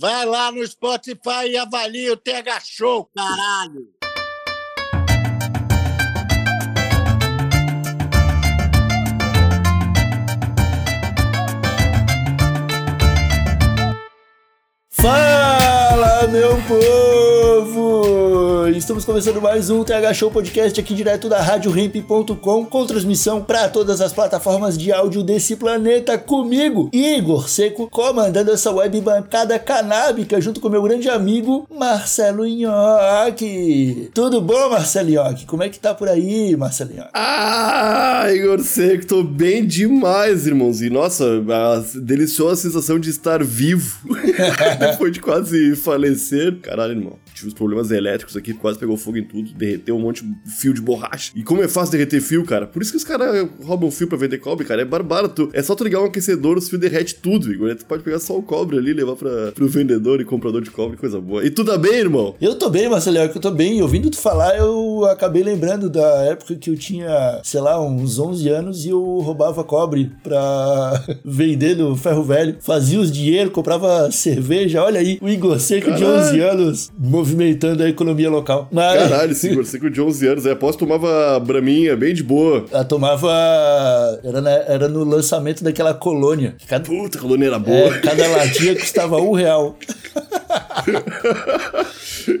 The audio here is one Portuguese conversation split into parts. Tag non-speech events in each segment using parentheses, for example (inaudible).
Vai lá no Spotify e avalia o TH Show, caralho! Fala, meu povo! Estamos começando mais um TH Show Podcast aqui direto da RadioRamp.com com transmissão para todas as plataformas de áudio desse planeta comigo, Igor Seco, comandando essa web bancada canábica junto com meu grande amigo Marcelo Nhoque. Tudo bom, Marcelo Nhoque? Como é que tá por aí, Marcelo Nhoque? Ah, Igor Seco, tô bem demais, irmãozinho. Nossa, a deliciosa sensação de estar vivo (laughs) (laughs) depois de quase falecer. Caralho, irmão. Tive uns problemas elétricos aqui, quase pegou fogo em tudo, derreteu um monte de fio de borracha. E como é fácil derreter fio, cara? Por isso que os caras roubam fio pra vender cobre, cara. É barbaro. É só tu ligar um aquecedor, os fios derrete tudo, Igor. Tu pode pegar só o cobre ali, levar pra, pro vendedor e comprador de cobre, coisa boa. E tu tá bem, irmão? Eu tô bem, Marcelo, eu tô bem. Ouvindo tu falar, eu acabei lembrando da época que eu tinha, sei lá, uns 11 anos e eu roubava cobre pra (laughs) vender no ferro velho. Fazia os dinheiro, comprava cerveja. Olha aí, o Igor Seco de 11 anos movimentando a economia local. Mas... Caralho, (laughs) Igor Seco de 11 anos. Aí após tomava braminha bem de boa. Ela tomava. Era, na- era no lançamento daquela colônia. Cada, Puta, a colônia era boa. é, cada latinha custava um real. (laughs)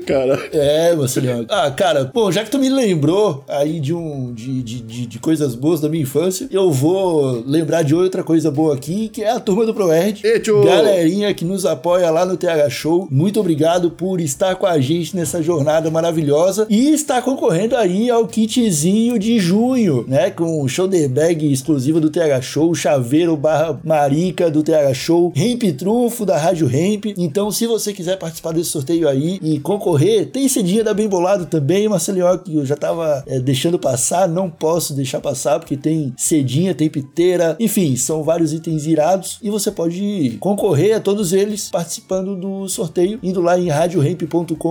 Cara, É, Marcelinho. Ah, cara, pô, já que tu me lembrou aí de um de, de, de, coisas boas da minha infância, eu vou lembrar de outra coisa boa aqui, que é a turma do ProErd. Galerinha que nos apoia lá no TH Show. Muito obrigado por estar com a gente nessa jornada maravilhosa e estar concorrendo aí ao kitzinho de junho, né? Com o shoulder bag exclusiva do TH Show, chaveiro barra marica do TH Show, Ramp Trunfo da Rádio Ramp. Então, se você quiser participar desse sorteio aí e concorrer, tem cedinha da Bem Bolado também, Marcelinho, que eu já tava é, deixando passar, não posso deixar passar, porque tem cedinha, tem piteira, enfim, são vários itens irados e você pode concorrer a todos eles participando do sorteio, indo lá em radioramp.com.br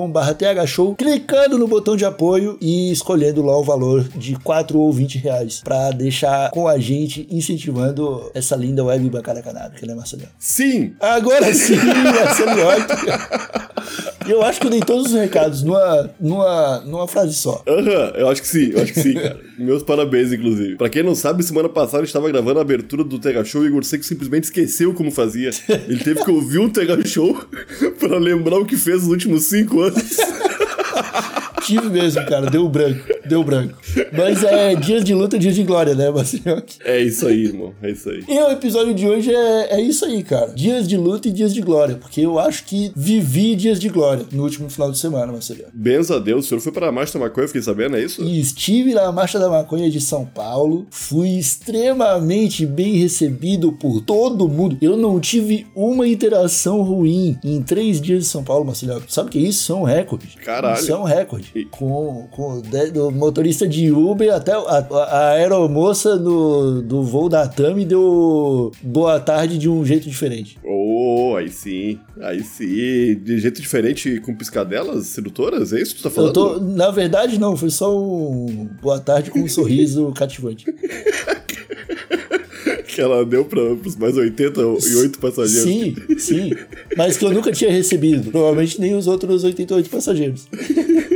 thshow, clicando no botão de apoio e escolhendo lá o valor de 4 ou 20 reais para deixar com a gente incentivando essa linda web bancada canábica, né, Marcelinho? sim. Agora sim, (laughs) Marcelo Eu acho que eu dei todos os recados numa, numa, numa frase só. Aham, eu acho que sim, eu acho que sim, cara. Meus parabéns, inclusive. Pra quem não sabe, semana passada a gente tava gravando a abertura do Tega Show e o Igor Seco simplesmente esqueceu como fazia. Ele teve que ouvir um Tega Show (laughs) pra lembrar o que fez nos últimos cinco anos. Tive mesmo, cara, deu branco, deu branco. Mas é dias de luta, dias de glória, né, Marcelo? É isso aí, irmão, é isso aí. E o episódio de hoje é, é isso aí, cara. Dias de luta e dias de glória. Porque eu acho que vivi dias de glória no último final de semana, Marcelo. Benza a Deus, o senhor foi pra Marcha da Maconha, fiquei sabendo, é isso? E estive na Marcha da Maconha de São Paulo. Fui extremamente bem recebido por todo mundo. Eu não tive uma interação ruim em três dias de São Paulo, Marcelo. Sabe o que é isso? São recordes. Caralho. Isso é um recorde. E- Com, com de- do motorista de Uber até a, a aeromoça do, do voo da TAM deu boa tarde de um jeito diferente. Oh, aí sim, aí sim. De jeito diferente com piscadelas sedutoras, é isso que tu tá falando? Tô, na verdade, não, foi só um boa tarde com um sorriso (laughs) cativante. Que ela deu pra, pros mais 88 passageiros. Sim, sim. Mas que eu nunca tinha recebido. Provavelmente nem os outros 88 passageiros. (laughs)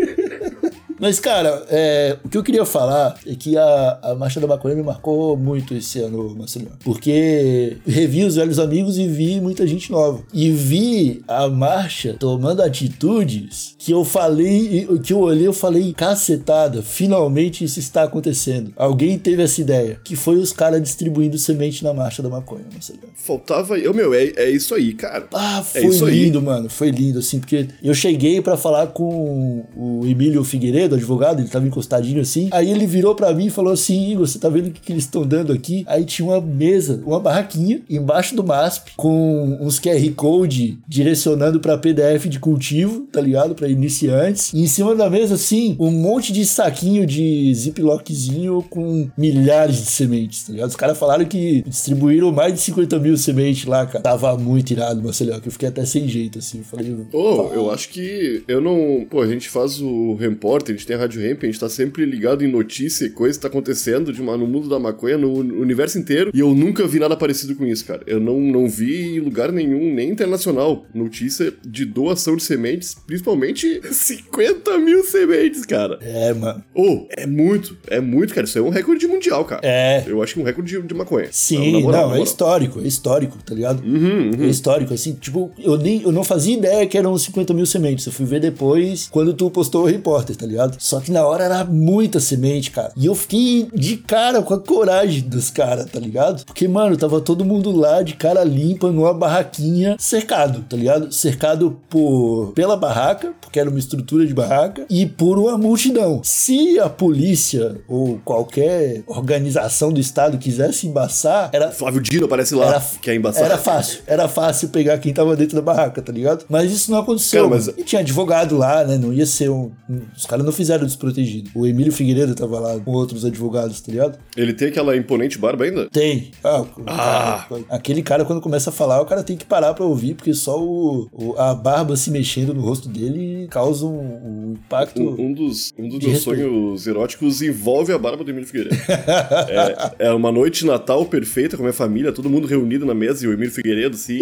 Mas, cara, é, o que eu queria falar é que a, a Marcha da Maconha me marcou muito esse ano, Marcelo. Porque revi os velhos amigos e vi muita gente nova. E vi a marcha tomando atitudes que eu falei, que eu olhei e falei, cacetada, finalmente isso está acontecendo. Alguém teve essa ideia, que foi os caras distribuindo semente na Marcha da Maconha, Marcelo. Faltava. Eu, meu, é, é isso aí, cara. Ah, É foi aí. lindo, mano. Foi lindo, assim, porque eu cheguei pra falar com o Emílio Figueiredo, do advogado, ele tava encostadinho assim. Aí ele virou pra mim e falou assim: Igor, você tá vendo o que, que eles estão dando aqui? Aí tinha uma mesa, uma barraquinha embaixo do MASP com uns QR Code direcionando pra PDF de cultivo, tá ligado? Pra iniciantes. E em cima da mesa, assim, um monte de saquinho de ziplockzinho com milhares de sementes, tá ligado? Os caras falaram que distribuíram mais de 50 mil sementes lá, cara. Tava muito irado, Marcelo, que eu fiquei até sem jeito, assim. Eu falei, Pô, eu acho que eu não. Pô, a gente faz o repórter, gente tem a Rádio Ramp, a gente tá sempre ligado em notícia e coisa que tá acontecendo de uma, no mundo da maconha, no universo inteiro. E eu nunca vi nada parecido com isso, cara. Eu não, não vi em lugar nenhum, nem internacional, notícia de doação de sementes, principalmente (laughs) 50 mil sementes, cara. é, mano. Ô, é muito, é muito, cara. Isso é um recorde mundial, cara. É. Eu acho que um recorde de, de maconha. Sim, Na moral, na não, é histórico, é histórico, tá ligado? Uhum, É histórico, assim, tipo, eu nem eu não fazia ideia que eram 50 mil sementes. Eu fui ver depois quando tu postou o repórter, tá ligado? Só que na hora era muita semente, cara. E eu fiquei de cara com a coragem dos caras, tá ligado? Porque, mano, tava todo mundo lá de cara limpa numa barraquinha cercado, tá ligado? Cercado por pela barraca, porque era uma estrutura de barraca, e por uma multidão. Se a polícia ou qualquer organização do estado quisesse embaçar, era Flávio Dino aparece lá, era, que é embaçado. era fácil, era fácil pegar quem tava dentro da barraca, tá ligado? Mas isso não aconteceu. Cara, mas- E tinha advogado lá, né? Não ia ser um. um- Os caras não fizeram desprotegido. O Emílio Figueiredo tava lá com outros advogados, tá ligado? Ele tem aquela imponente barba ainda? Tem. Ah, Ah. cara- aquele cara, quando começa a falar, o cara tem que parar pra ouvir, porque só o, o- a barba se mexendo no rosto dele causa um, um impacto. Um, um dos, um dos meus respeito. sonhos eróticos envolve a barba do Emílio Figueiredo. (laughs) é, é uma noite de Natal perfeita com a minha família, todo mundo reunido na mesa e o Emílio Figueiredo, assim.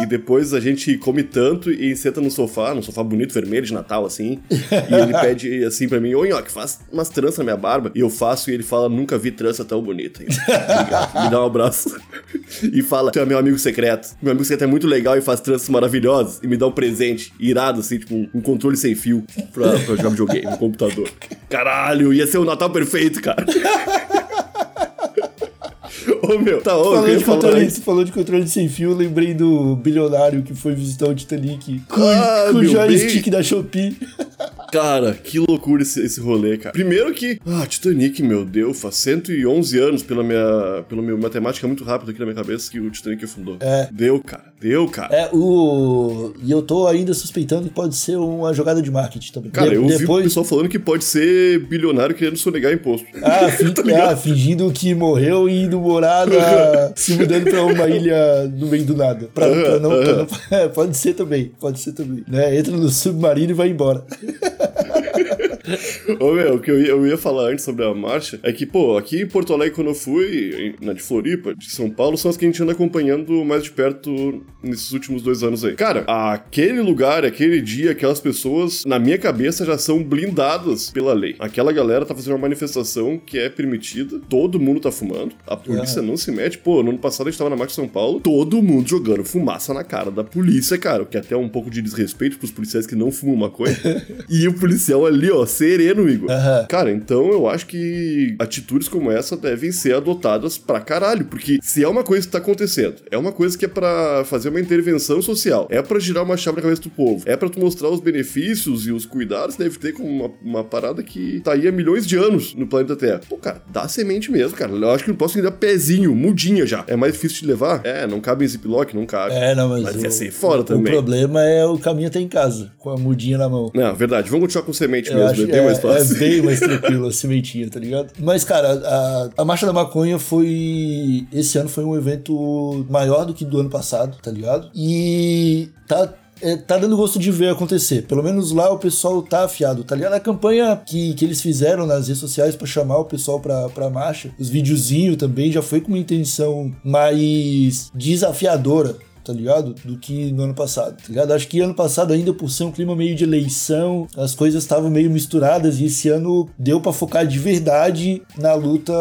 E depois a gente come tanto e senta no sofá, num sofá bonito, vermelho de Natal, assim. E ele (laughs) pede assim pra mim: Ô Nhoque, faz umas tranças na minha barba. E eu faço e ele fala: Nunca vi trança tão bonita. Eu, Obrigado. (laughs) Me dá um abraço. e fala: Tu é meu amigo secreto. Meu amigo secreto é muito legal e faz tranças maravilhosas. E me dá um presente irado, assim, tipo um, um controle sem fio pra, pra jogar videogame no computador. (laughs) Caralho, ia ser o Natal perfeito, cara. Ô meu, tá, ô, Falou de, controle, você falou de controle sem fio, lembrei do bilionário que foi visitar o Titanic com, Ah, com o joystick bem. da Shopee. (laughs) Cara, que loucura esse, esse rolê, cara. Primeiro que, ah, Titanic, meu Deus, faz 111 anos pela minha, pela minha matemática muito rápida aqui na minha cabeça que o Titanic afundou. É. Deu, cara, deu, cara. É, o. E eu tô ainda suspeitando que pode ser uma jogada de marketing também. Cara, De- eu vi o depois... pessoal falando que pode ser bilionário querendo sonegar imposto. Ah, (laughs) fin- Tá ah, fingindo que morreu e indo morar na... (laughs) se mudando pra uma ilha no meio do nada. Pra, pra não, pra não- (laughs) É, pode ser também, pode ser também. Né? Entra no submarino e vai embora. Ô, meu, o que eu ia, eu ia falar antes sobre a marcha é que, pô, aqui em Porto Alegre, quando eu fui, na de Floripa, de São Paulo, são as que a gente anda acompanhando mais de perto nesses últimos dois anos aí. Cara, aquele lugar, aquele dia, aquelas pessoas, na minha cabeça, já são blindadas pela lei. Aquela galera tá fazendo uma manifestação que é permitida, todo mundo tá fumando, a polícia não se mete. Pô, no ano passado a gente tava na marcha de São Paulo, todo mundo jogando fumaça na cara da polícia, cara, o que é até um pouco de desrespeito pros policiais que não fumam maconha. (laughs) e o policial ali, ó, sereno, Igor. Aham. Cara, então eu acho que atitudes como essa devem ser adotadas pra caralho, porque se é uma coisa que tá acontecendo, é uma coisa que é pra fazer uma intervenção social, é pra girar uma chave na cabeça do povo, é pra tu mostrar os benefícios e os cuidados que deve ter com uma, uma parada que tá aí há milhões de anos no planeta Terra. Pô, cara, dá semente mesmo, cara. Eu acho que não posso ainda pezinho, mudinha já. É mais difícil de levar? É, não cabe em ziplock, não cabe. É, não, mas. Mas o, ia ser fora o também. problema é o caminho até em casa, com a mudinha na mão. Não, verdade. Vamos continuar com semente Eu mesmo, acho é é, mais fácil. é bem mais tranquilo a sementinha, tá ligado? Mas, cara, a, a Marcha da Maconha foi. Esse ano foi um evento maior do que do ano passado, tá ligado? E tá. é, tá dando gosto de ver acontecer. Pelo menos lá o pessoal tá afiado, tá ligado? A campanha que, que eles fizeram nas redes sociais pra chamar o pessoal pra, pra marcha, os videozinhos também já foi com uma intenção mais desafiadora tá ligado? Do que no ano passado, tá ligado? Acho que ano passado, ainda por ser um clima meio de eleição, as coisas estavam meio misturadas e esse ano deu pra focar de verdade na luta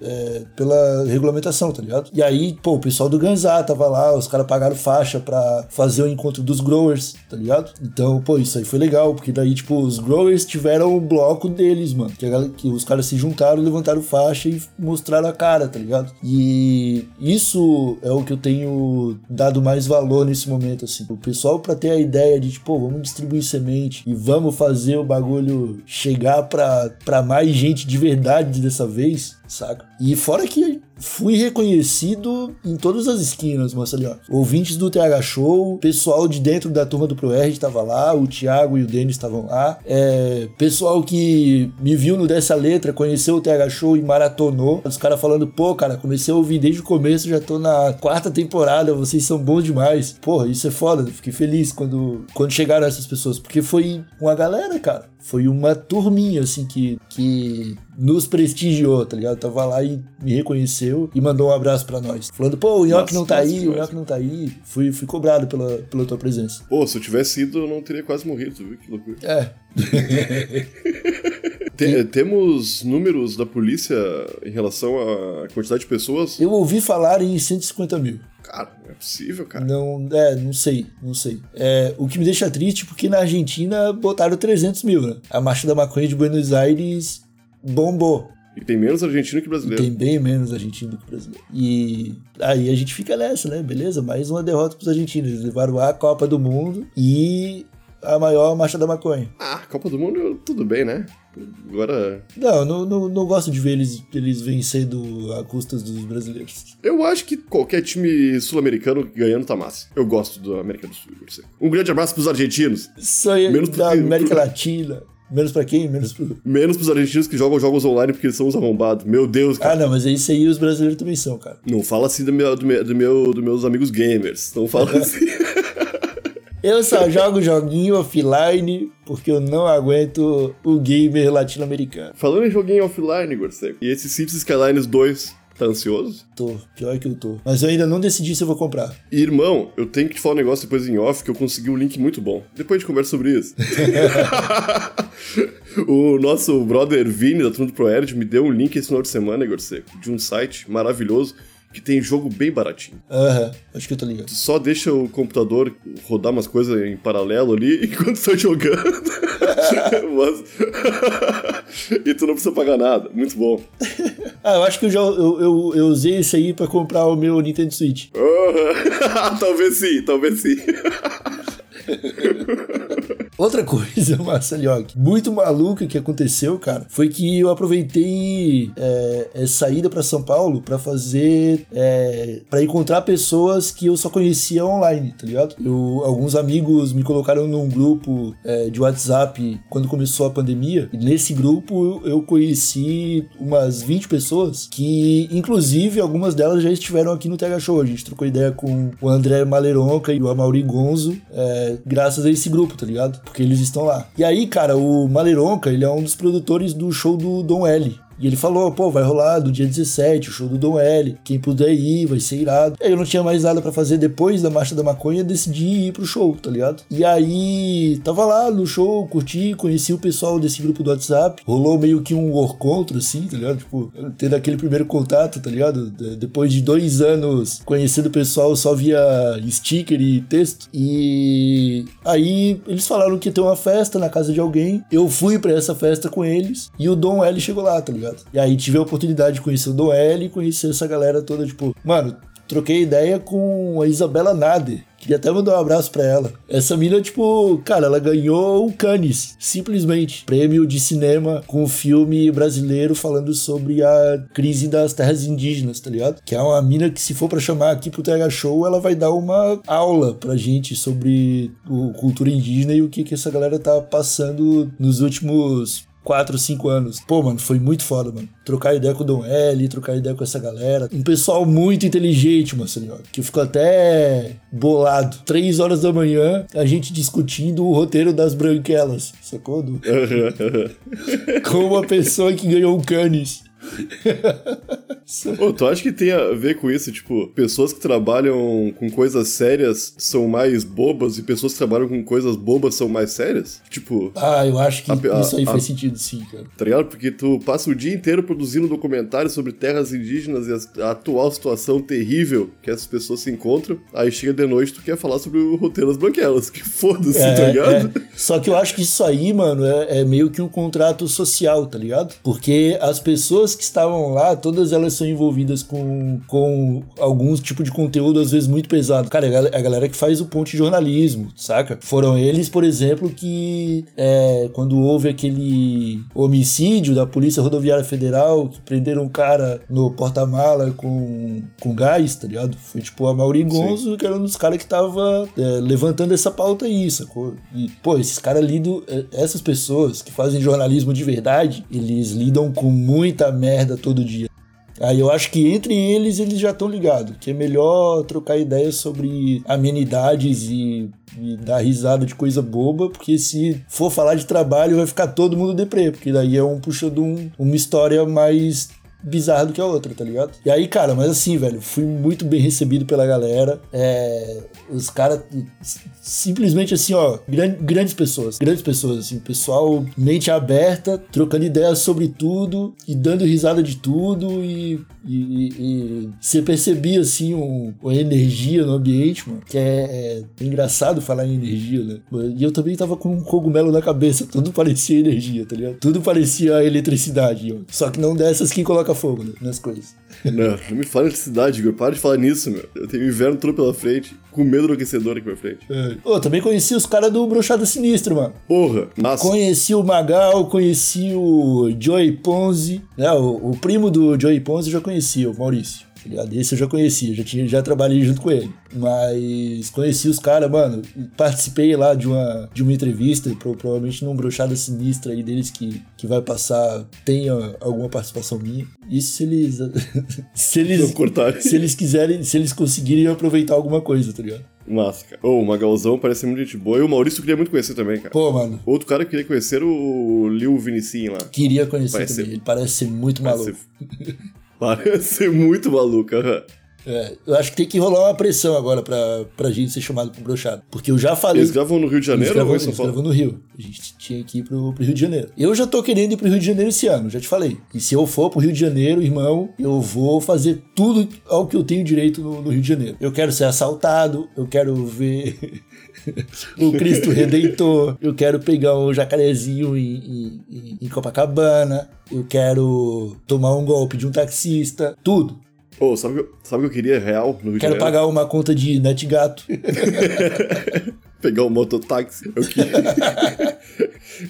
é, pela regulamentação, tá ligado? E aí, pô, o pessoal do Ganzá tava lá, os caras pagaram faixa pra fazer o encontro dos growers, tá ligado? Então, pô, isso aí foi legal, porque daí, tipo, os growers tiveram o bloco deles, mano, que, a que os caras se juntaram, levantaram faixa e mostraram a cara, tá ligado? E isso é o que eu tenho dado dado mais valor nesse momento, assim. O pessoal, pra ter a ideia de, tipo, vamos distribuir semente e vamos fazer o bagulho chegar pra, pra mais gente de verdade dessa vez, saca? E fora que fui reconhecido em todas as esquinas, Marcelinho. Ouvintes do TH Show, pessoal de dentro da turma do ProR estava lá, o Thiago e o Denis estavam lá, é, pessoal que me viu no Dessa Letra, conheceu o TH Show e maratonou. Os caras falando, pô, cara, comecei a ouvir desde o começo, já tô na quarta temporada, vocês são bons demais. Porra, isso é foda, fiquei feliz quando, quando chegaram essas pessoas, porque foi uma galera, cara. Foi uma turminha, assim, que, que nos prestigiou, tá ligado? Tava lá e me reconheceu e mandou um abraço para nós. Falando, pô, o Nhoque não tá aí, o Nhoque não tá aí. Fui, fui cobrado pela, pela tua presença. Pô, se eu tivesse ido, eu não teria quase morrido, viu? Que loucura. É. (laughs) Tem, temos números da polícia em relação à quantidade de pessoas? Eu ouvi falar em 150 mil. Cara, não é possível, cara. Não, é, não sei, não sei. É, o que me deixa triste porque na Argentina botaram 300 mil, né? A marcha da maconha de Buenos Aires bombou. E tem menos argentino que brasileiro. Tem bem menos argentino que brasileiro. E aí a gente fica nessa, né? Beleza, mais uma derrota pros argentinos. Eles levaram a Copa do Mundo e a maior marcha da maconha. Ah, Copa do Mundo, tudo bem, né? Agora. Não, não, não, não gosto de ver eles, eles vencendo a custas dos brasileiros. Eu acho que qualquer time sul-americano ganhando tá massa. Eu gosto do América do Sul. Um grande abraço pros argentinos. Isso aí, Menos da pro- América Latina. Menos pra quem? Menos pro. Menos pros argentinos que jogam jogos online porque eles são os arrombados. Meu Deus, cara. Ah, não, mas é isso aí os brasileiros também são, cara. Não fala assim do meu, do meu, do meu- dos meus amigos gamers. Não fala assim. (laughs) Eu só jogo joguinho offline porque eu não aguento o gamer latino-americano. Falando em joguinho offline, Gorseco. E esse Cities Skylines 2, tá ansioso? Tô, pior que eu tô. Mas eu ainda não decidi se eu vou comprar. E, irmão, eu tenho que te falar um negócio depois em off que eu consegui um link muito bom. Depois a gente conversa sobre isso. (laughs) o nosso brother Vini, da turma do ProErd, me deu um link esse final de semana, Igor Seco, de um site maravilhoso que tem jogo bem baratinho. Aham, acho que eu tô ligado. Tu só deixa o computador rodar umas coisas em paralelo ali (laughs) enquanto tá jogando. (laughs) Mas- e tu não precisa pagar nada. Muito bom. (laughs) Ah, eu acho que eu já eu, eu, eu usei isso aí pra comprar o meu Nintendo Switch. (laughs) Talvez sim, talvez sim. (laughs) Outra (laughs) coisa, Marcelinho, muito maluca que aconteceu, cara, foi que eu aproveitei é, essa ida pra São Paulo pra fazer. É, para encontrar pessoas que eu só conhecia online, tá ligado? Eu, alguns amigos me colocaram num grupo é, de WhatsApp quando começou a pandemia, e nesse grupo eu conheci umas 20 pessoas que, inclusive, algumas delas já estiveram aqui no TH Show. A gente trocou ideia com o André Maleronca e o Amaury Gonzo, é, graças a esse grupo, tá ligado? Porque eles estão lá. E aí, cara, o Maleronca, ele é um dos produtores do show do Dom L. E ele falou, pô, vai rolar do dia 17, o show do Dom L. Quem puder ir, vai ser irado. Aí eu não tinha mais nada pra fazer depois da Marcha da Maconha, decidi ir pro show, tá ligado? E aí, tava lá no show, curti, conheci o pessoal desse grupo do WhatsApp. Rolou meio que um encontro, assim, tá ligado? Tipo, tendo aquele primeiro contato, tá ligado? De- Depois de dois anos conhecendo o pessoal só via sticker e texto. E aí eles falaram que ia ter uma festa na casa de alguém. Eu fui pra essa festa com eles e o Dom L chegou lá, tá ligado? E aí tive a oportunidade de conhecer o Dom L e conhecer essa galera toda, tipo, mano, troquei ideia com a Isabela Nader. Queria até mandar um abraço pra ela. Essa mina, tipo, cara, ela ganhou o Cannes, simplesmente. Prêmio de cinema com um filme brasileiro falando sobre a crise das terras indígenas, tá ligado? Que é uma mina que, se for pra chamar aqui pro TH Show, ela vai dar uma aula pra gente sobre o cultura indígena e o que, que essa galera tá passando nos últimos 4, 5 anos. Pô, mano, foi muito foda, mano. Trocar ideia com o Dom L, trocar ideia com essa galera. Um pessoal muito inteligente, Marcelinho, que eu fico até bolado. Três horas da manhã, a gente discutindo o roteiro das branquelas, sacou? Do- com uma pessoa que ganhou um Cannes. (laughs) Ô, tu acha que tem a ver com isso? Tipo, pessoas que trabalham com coisas sérias são mais bobas e pessoas que trabalham com coisas bobas são mais sérias? Tipo, Ah, eu acho que A a- isso aí a- faz sentido sim, cara. tá ligado? Porque tu passa o dia inteiro produzindo documentários sobre terras indígenas e a atual situação terrível que essas pessoas se encontram. Aí chega de noite tu quer falar sobre o roteiro das branquelas. (laughs) Que foda-se, tá ligado? é. Só que eu acho que isso aí, mano, é, é meio que um contrato social, tá ligado? Porque as pessoas que estavam lá, todas elas são envolvidas com, com algum tipo de conteúdo, às vezes muito pesado. Cara, é a gal- a galera que faz o ponte jornalismo, saca? Foram eles, por exemplo, que é, quando houve aquele homicídio da Polícia Rodoviária Federal, que prenderam um cara no porta-mala com, com gás, tá ligado? Foi tipo a Mauri Gonzo, que era um dos caras que tava é, levantando essa pauta aí, sacou? E, pô, esses caras lidam, é, essas pessoas que fazem jornalismo de verdade, eles lidam com muita merda todo dia. Aí eu acho que entre eles eles já estão ligados, que é melhor trocar ideias sobre amenidades e, e dar risada de coisa boba, porque se for falar de trabalho vai ficar todo mundo deprê, porque daí é um puxando um, uma história mais bizarra do que a outra, tá ligado? E aí, cara, mas assim, velho, fui muito bem recebido pela galera. É, os caras, simplesmente assim, ó, gran- grandes pessoas, grandes pessoas, assim, pessoal, mente aberta, trocando ideias sobre tudo e dando risada de tudo e, e, e você percebia, assim, um, uma energia no ambiente, mano, que é, é engraçado falar em energia, né? E eu também tava com um cogumelo na cabeça, tudo parecia energia, tá ligado? Tudo parecia eletricidade, só que não dessas que coloca fogo né, nas coisas. Não, não me fala de cidade, Igor. Para de falar nisso, meu. Eu tenho o inverno todo pela frente, com medo do aquecedor aqui pra frente. Pô, também conheci os caras do Brochada Sinistro, mano. Porra, nossa. Conheci o Magal, conheci o Joey Ponzi, né? O, o primo do Joey Ponzi eu já conhecia, o Maurício. Tá ligado? Esse eu já conhecia, já, tinha, já trabalhei junto com ele. Mas conheci os caras, mano. Participei lá de uma, de uma entrevista, pro- provavelmente num brochada sinistra aí deles que, que vai passar, tenha alguma participação minha. Isso se eles. (laughs) se eles. Se eles quiserem, se eles conseguirem aproveitar alguma coisa, tá ligado? Massa, cara. Ô, o Magalzão parece muito gente boa. E o Maurício eu queria muito conhecer também, cara. Pô, mano, Outro cara que queria conhecer o Lil Vinicim lá. queria conhecer Parece também. ser- Ele parece ser muito maluco. Parece, (laughs) parece (laughs) muito maluco, aham. É, eu acho que tem que rolar uma pressão agora pra, pra gente ser chamado pro brochado. Porque eu já falei. Eles gravam no Rio de Janeiro Eles gravam, ou em São eles Paulo? gravam no Rio. A gente tinha que ir pro, pro Rio de Janeiro. Eu já tô querendo ir pro Rio de Janeiro esse ano, já te falei. E se eu for pro Rio de Janeiro, irmão, eu vou fazer tudo ao que eu tenho direito no, no Rio de Janeiro. Eu quero ser assaltado, eu quero ver (laughs) o (laughs) Cristo Redentor, eu quero pegar um jacarezinho em, em- em- Copacabana, eu quero tomar um golpe de um taxista, tudo. Ô, sabe o que eu- sabe o que eu queria real no Rio Quero pagar uma conta de NetGato. (laughs) Pegar um mototáxi. Eu queria... (laughs)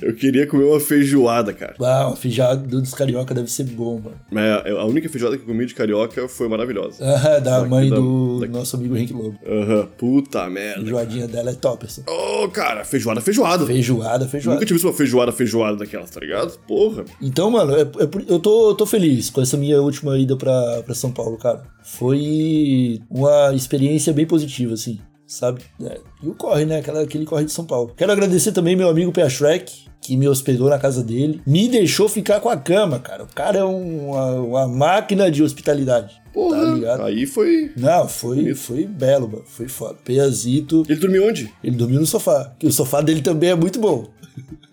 eu queria comer uma feijoada, cara. Ah, uma feijoada dos carioca deve ser bom, mano. Mas a única feijoada que eu comi de carioca foi maravilhosa. Ah, da que mãe do da- nosso amigo Henrique Lobo. Aham, puta A merda. feijoadinha dela é top, assim. Ô, cara, feijoada, feijoada. Feijoada, Nunca feijoada. tive visto uma feijoada, feijoada daquelas, tá ligado? Porra. Então, mano, é- é eu, tô, eu tô feliz com essa minha última ida pra, pra São Paulo, cara. Foi uma experiência bem positiva, assim, sabe? É, e o corre, né? Aquela, aquele corre de São Paulo. Quero agradecer também meu amigo Pia Shrek, que me hospedou na casa dele. Me deixou ficar com a cama, cara. O cara é um- uma, uma máquina de hospitalidade. Tá Porra. ligado? Aí foi. Não, foi, foi belo, mano. Foi foda. Piazito, Ele dormiu onde? ele dormiu no sofá. Que o sofá dele também é muito bom.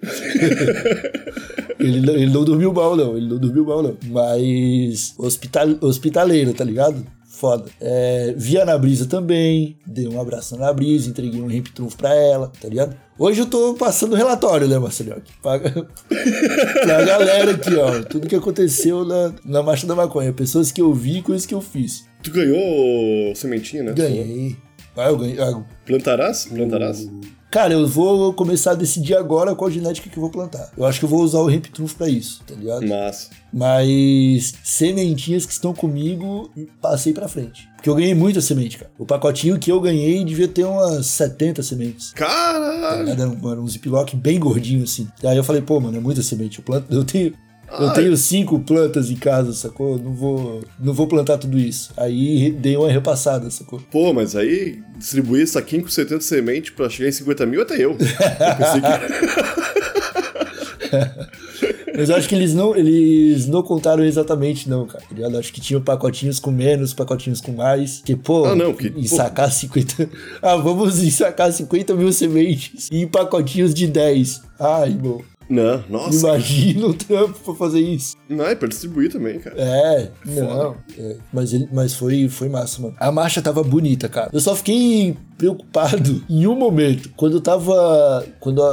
(laughs) ele, não- ele não dormiu mal, não. Ele não dormiu mal, não. Mas hospital, hospitaleiro, tá ligado? Foda. É, vi a Ana Brisa também. Dei um abraço na Ana Brisa, entreguei um Ramp Trunfo pra ela, tá ligado? Hoje eu tô passando relatório, né, Marcelinho? Pra, (laughs) pra galera aqui, ó. Tudo que aconteceu na, na Marcha da Maconha. Pessoas que eu vi e coisas que eu fiz. Tu ganhou sementinha, né? Ganhei. Ah, eu ganhei. ah, Plantarás? Plantarás? Cara, eu vou começar a decidir agora qual genética que eu vou plantar. Eu acho que eu vou usar o Hemp Truth pra isso, tá ligado? Massa. Mas sementinhas que estão comigo, passei pra frente. Porque eu ganhei muita semente, cara. O pacotinho que eu ganhei devia ter umas 70 sementes. Tá Caralho! ligado? Era um, era um ziplock bem gordinho, assim. Aí eu falei, pô, mano, é muita semente. Eu, planto, (laughs) eu tenho... Eu Ai. tenho cinco plantas em casa, sacou? Não vou, não vou plantar tudo isso. Aí dei uma repassada, sacou? Pô, mas aí distribuir saquinho com 70 sementes pra chegar em 50 mil até eu. Eu que. (laughs) Mas eu acho que eles não, eles não contaram exatamente, não, cara. tá ligado? Acho que tinham pacotinhos com menos, pacotinhos com mais. Que, pô, Ah, não, que- em pô. sacar 50. Ah, vamos (laughs) em sacar 50 mil sementes e em pacotinhos de 10. Ai, irmão. Não, nossa. Imagina o trampo pra fazer isso. Não, é pra distribuir também, cara. É, não. é. Mas, ele, mas foi, foi massa, mano. A marcha tava bonita, cara. Eu só fiquei preocupado em um momento. Quando eu tava. Quando a,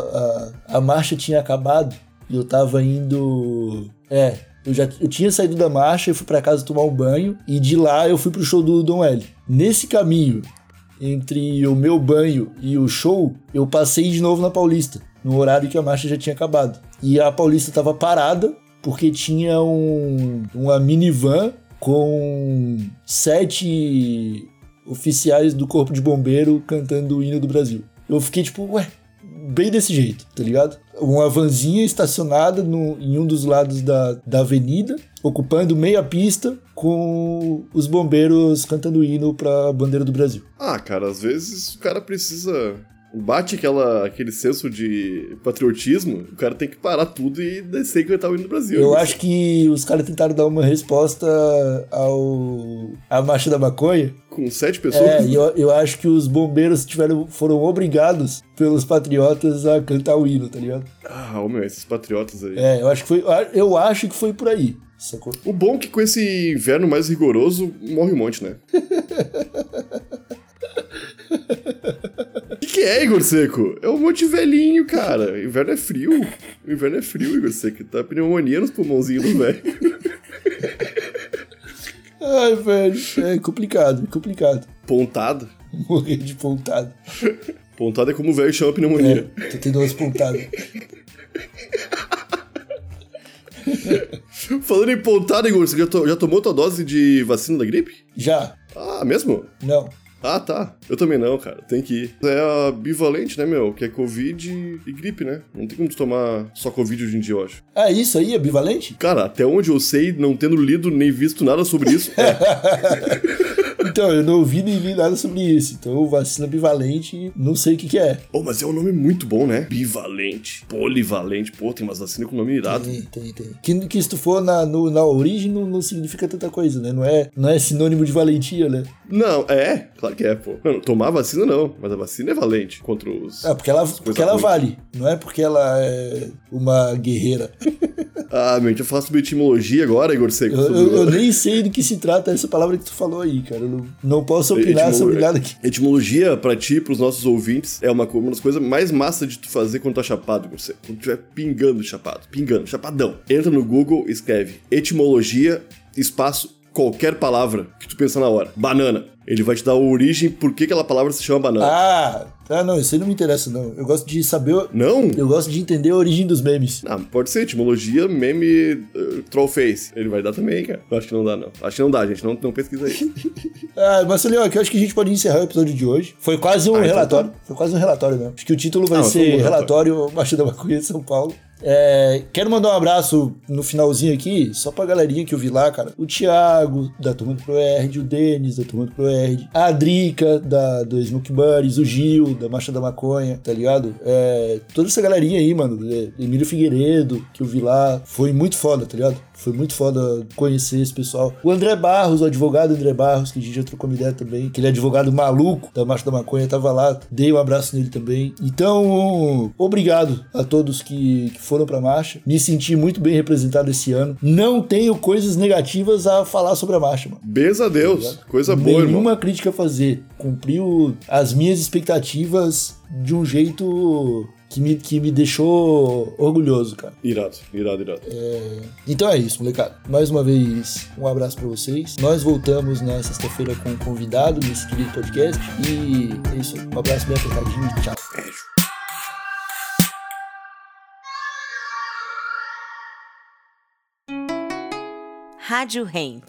a, a marcha tinha acabado e eu tava indo. É. Eu já eu tinha saído da marcha, eu fui pra casa tomar um banho e de lá eu fui pro show do Dom L. Nesse caminho entre o meu banho e o show, eu passei de novo na Paulista, no horário que a marcha já tinha acabado. E a Paulista tava parada porque tinha um, uma minivan com sete oficiais do Corpo de Bombeiro cantando o hino do Brasil. Eu fiquei tipo, ué, bem desse jeito, tá ligado? Uma vanzinha estacionada no, em um dos lados da, da avenida, ocupando meia pista, com os bombeiros cantando o hino pra bandeira do Brasil. Ah, cara, às vezes o cara precisa. Bate aquela, aquele senso de patriotismo, o cara tem que parar tudo e descer e cantar o hino do Brasil. Eu acho que os caras tentaram dar uma resposta ao à marcha da maconha. Com sete pessoas. É, eu, eu acho que os bombeiros tiveram, foram obrigados pelos patriotas a cantar o hino, tá ligado? Ah, meu, esses patriotas aí. É, eu acho que foi, eu acho que foi por aí. Sacou? O bom é que com esse inverno mais rigoroso, morre um monte, né? (laughs) Que, é, Igor Seco? É um monte de velhinho, cara. Inverno é frio. Inverno é frio, Igor Seco. Tá pneumonia nos pulmãozinhos do velho. Ai, velho. É complicado, complicado. Pontado. Morrer de pontado. Pontado é como o velho chama pneumonia. É, tô tendo umas pontadas. Falando em pontado, Igor, você já, to- já tomou tua dose de vacina da gripe? Já? Ah, mesmo? Não. Ah, tá. Eu também não, cara. Tem que ir. É a bivalente, né, meu? Que é Covid e gripe, né? Não tem como tu tomar só Covid hoje em dia, eu acho. Ah, isso aí é bivalente? Cara, até onde eu sei, não tendo lido nem visto nada sobre isso, é. (laughs) Então, eu não ouvi nem li nada sobre isso. Então, vacina bivalente, não sei o que, que é. Oh, mas é um nome muito bom, né? Bivalente, polivalente. Pô, tem umas vacinas com nome irado. Tem, tem, tem. Que, que se tu for na, no- na origem, não, não significa tanta coisa, né? Não é, não é sinônimo de valentia, né? Não, é, claro que é, pô. Não, tomar vacina não, mas a vacina é valente contra os. Ah, porque ela, porque ela ruins. vale. Não é porque ela é uma guerreira. (laughs) Ah, vai falar sobre etimologia agora, Igor Seco. Eu, eu- eu nem sei do que se trata essa palavra que tu falou aí, cara. Eu não, não posso opinar Etimolo- sobre nada aqui. Etimologia, pra ti, pros nossos ouvintes, é uma, uma das coisas mais massas de tu fazer quando tá chapado, você. Quando tu estiver pingando chapado, pingando, chapadão. Entra no Google, escreve etimologia, espaço, qualquer palavra que tu pensar na hora. Banana. Ele vai te dar a origem por que aquela palavra se chama banana. Ah, ah, não, isso aí não me interessa, não. Eu gosto de saber. Não? Eu gosto de entender a origem dos memes. Ah, pode ser, etimologia, meme, uh, trollface. Ele vai dar também, cara. Eu acho que não dá, não. Acho que não dá, gente. Não, não pesquisa aí. (laughs) Ah, Marcelinho, aqui eu acho que a gente pode encerrar o episódio de hoje. Foi quase um Ah, então relatório. Foi quase um relatório mesmo. Acho que o título vai um ser bom Relatório Marcha da Maconha de São Paulo. É, quero mandar um abraço no finalzinho aqui, só pra galerinha que eu vi lá, cara. O Thiago, da turma do ProErd, o Denis, da turma do ProErd, a Drica, da, do Smoke Buddies, o Gil, da Marcha da Maconha, tá ligado? É, toda essa galerinha aí, mano. Emílio Figueiredo, que eu vi lá. Foi muito foda, tá ligado? Foi muito foda conhecer esse pessoal. O André Barros, o advogado André Barros, que a gente já trocou uma ideia também, que ele é advogado maluco da Marcha da Maconha, tava lá, dei um abraço nele também. Então, obrigado a todos que, que foram pra marcha. Me senti muito bem representado esse ano. Não tenho coisas negativas a falar sobre a marcha, mano. Beijo a Deus. Coisa boa, Nenhuma irmão. crítica a fazer. Cumpriu as minhas expectativas de um jeito que me, que me deixou orgulhoso, cara. Irado, irado, irado. Então é isso, molecada. Mais uma vez, um abraço pra vocês. Nós voltamos na sexta-feira com um convidado nesse querido podcast. E é isso. Um abraço bem apertadinho e tchau. Rádio Hemp.